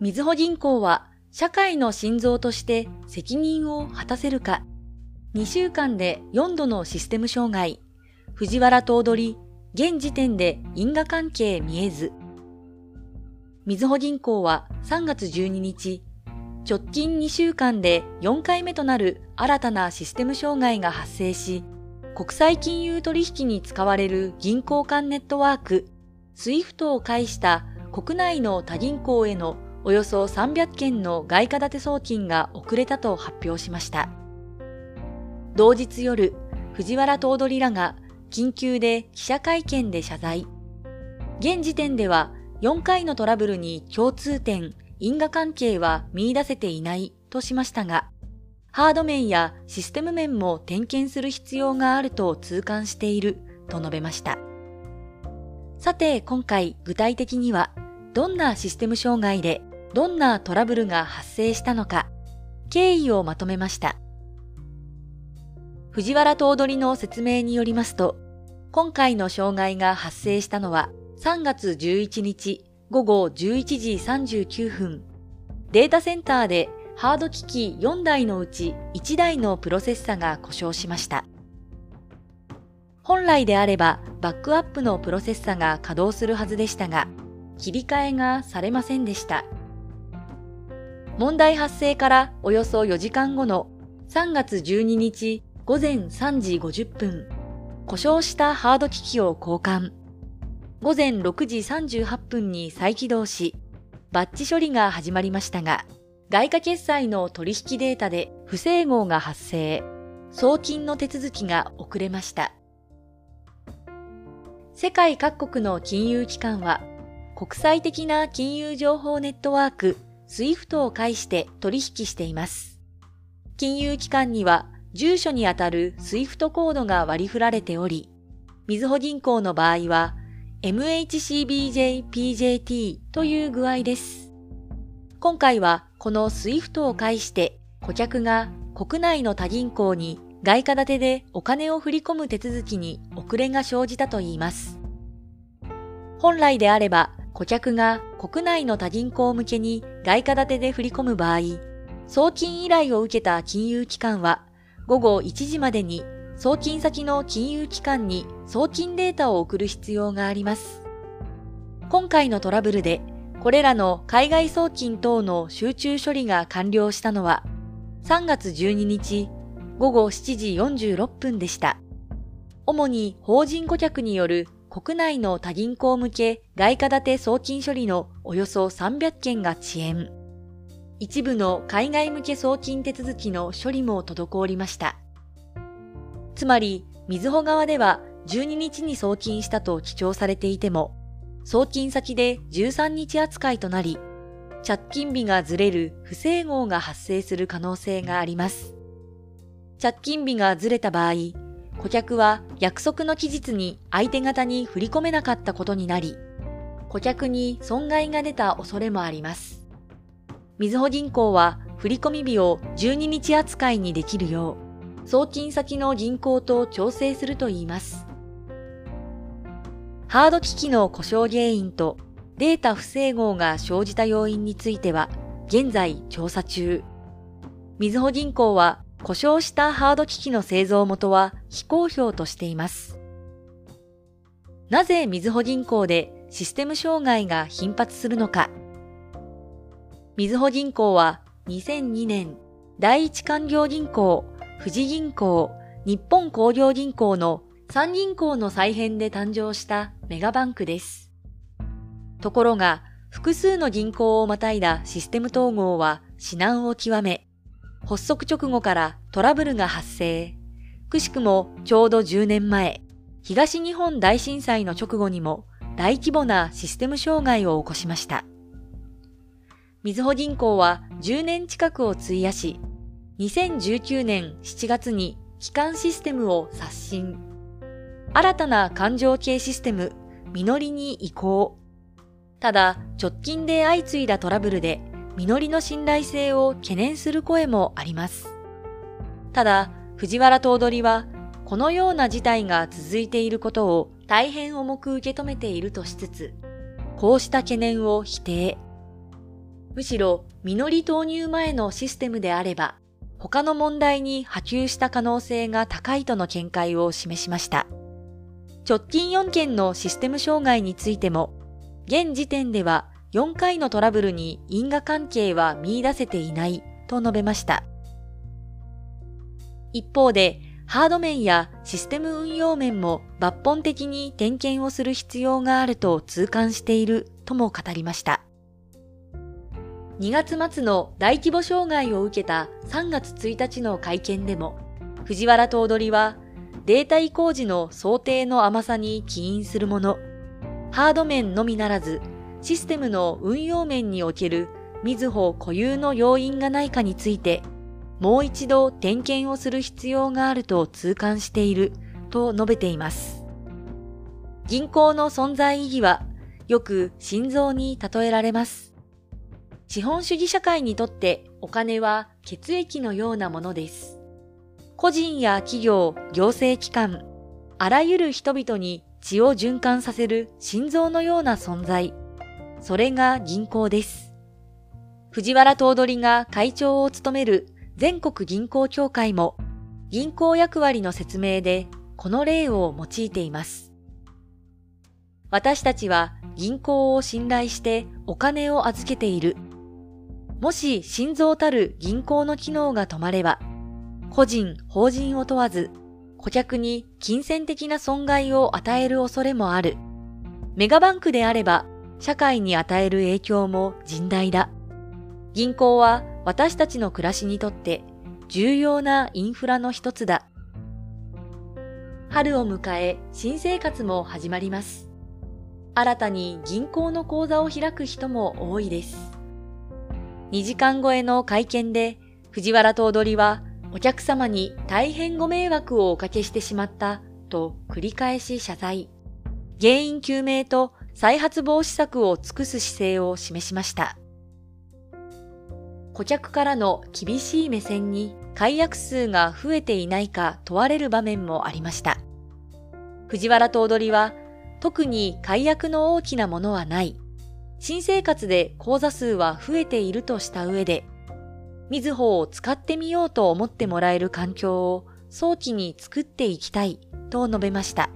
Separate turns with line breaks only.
みずほ銀行は社会の心臓として責任を果たせるか、2週間で4度のシステム障害、藤原頭取、現時点で因果関係見えず、みずほ銀行は3月12日、直近2週間で4回目となる新たなシステム障害が発生し、国際金融取引に使われる銀行間ネットワーク、SWIFT を介した国内の他銀行へのおよそ300件の外貨建て送金が遅れたと発表しました。同日夜、藤原頭取らが緊急で記者会見で謝罪。現時点では4回のトラブルに共通点、因果関係は見出せていないとしましたが、ハード面やシステム面も点検する必要があると痛感していると述べました。さて今回具体的にはどんなシステム障害でどんなトラブルが発生したのか経緯をまとめました。藤原頭取の説明によりますと、今回の障害が発生したのは3月11日午後11時39分、データセンターでハード機器4台のうち1台のプロセッサが故障しました。本来であればバックアップのプロセッサが稼働するはずでしたが、切り替えがされませんでした。問題発生からおよそ4時間後の3月12日午前3時50分、故障したハード機器を交換。午前6時38分に再起動し、バッチ処理が始まりましたが、外貨決済の取引データで不整合が発生、送金の手続きが遅れました。世界各国の金融機関は、国際的な金融情報ネットワーク SWIFT を介して取引しています。金融機関には住所にあたる SWIFT コードが割り振られており、みずほ銀行の場合は MHCBJPJT という具合です。今回はこの SWIFT を介して顧客が国内の他銀行に外貨建てでお金を振り込む手続きに遅れが生じたといいます。本来であれば顧客が国内の他銀行向けに外貨建てで振り込む場合、送金依頼を受けた金融機関は午後1時までに送金先の金融機関に送金データを送る必要があります。今回のトラブルで、これらの海外送金等の集中処理が完了したのは、3月12日午後7時46分でした。主に法人顧客による国内の他銀行向け外貨建て送金処理のおよそ300件が遅延。一部の海外向け送金手続きの処理も滞りました。つまり、みずほ側では12日に送金したと記帳されていても、送金先で13日扱いとなり、着金日がずれる不整合が発生する可能性があります。着金日がずれた場合、顧客は約束の期日に相手方に振り込めなかったことになり、顧客に損害が出た恐れもあります。みずほ銀行は振込日を12日扱いにできるよう、送金先の銀行と調整するといいます。ハード機器の故障原因とデータ不整合が生じた要因については現在調査中。みずほ銀行は故障したハード機器の製造元は非公表としています。なぜみずほ銀行でシステム障害が頻発するのか。みずほ銀行は2002年第一官業銀行富士銀行、日本工業銀行の3銀行の再編で誕生したメガバンクです。ところが、複数の銀行をまたいだシステム統合は至難を極め、発足直後からトラブルが発生。くしくもちょうど10年前、東日本大震災の直後にも大規模なシステム障害を起こしました。みずほ銀行は10年近くを費やし、2019年7月に基幹システムを刷新。新たな感情系システム、みのりに移行。ただ、直近で相次いだトラブルで、みのりの信頼性を懸念する声もあります。ただ、藤原頭取は、このような事態が続いていることを大変重く受け止めているとしつつ、こうした懸念を否定。むしろ実り投入前のシステムであれば、他の問題に波及した可能性が高いとの見解を示しました。直近4件のシステム障害についても、現時点では4回のトラブルに因果関係は見出せていないと述べました。一方で、ハード面やシステム運用面も抜本的に点検をする必要があると痛感しているとも語りました。2月末の大規模障害を受けた3月1日の会見でも、藤原頭取はデータ移行時の想定の甘さに起因するもの、ハード面のみならず、システムの運用面におけるみずほ固有の要因がないかについて、もう一度点検をする必要があると痛感していると述べています。銀行の存在意義はよく心臓に例えられます。資本主義社会にとってお金は血液のようなものです。個人や企業、行政機関、あらゆる人々に血を循環させる心臓のような存在。それが銀行です。藤原頭取が会長を務める全国銀行協会も銀行役割の説明でこの例を用いています。私たちは銀行を信頼してお金を預けている。もし心臓たる銀行の機能が止まれば、個人、法人を問わず、顧客に金銭的な損害を与える恐れもある。メガバンクであれば、社会に与える影響も甚大だ。銀行は私たちの暮らしにとって重要なインフラの一つだ。春を迎え、新生活も始まります。新たに銀行の口座を開く人も多いです。2時間超えの会見で、藤原頭取はお客様に大変ご迷惑をおかけしてしまったと繰り返し謝罪。原因究明と再発防止策を尽くす姿勢を示しました。顧客からの厳しい目線に解約数が増えていないか問われる場面もありました。藤原頭取は特に解約の大きなものはない。新生活で口座数は増えているとした上で、みずほを使ってみようと思ってもらえる環境を早期に作っていきたいと述べました。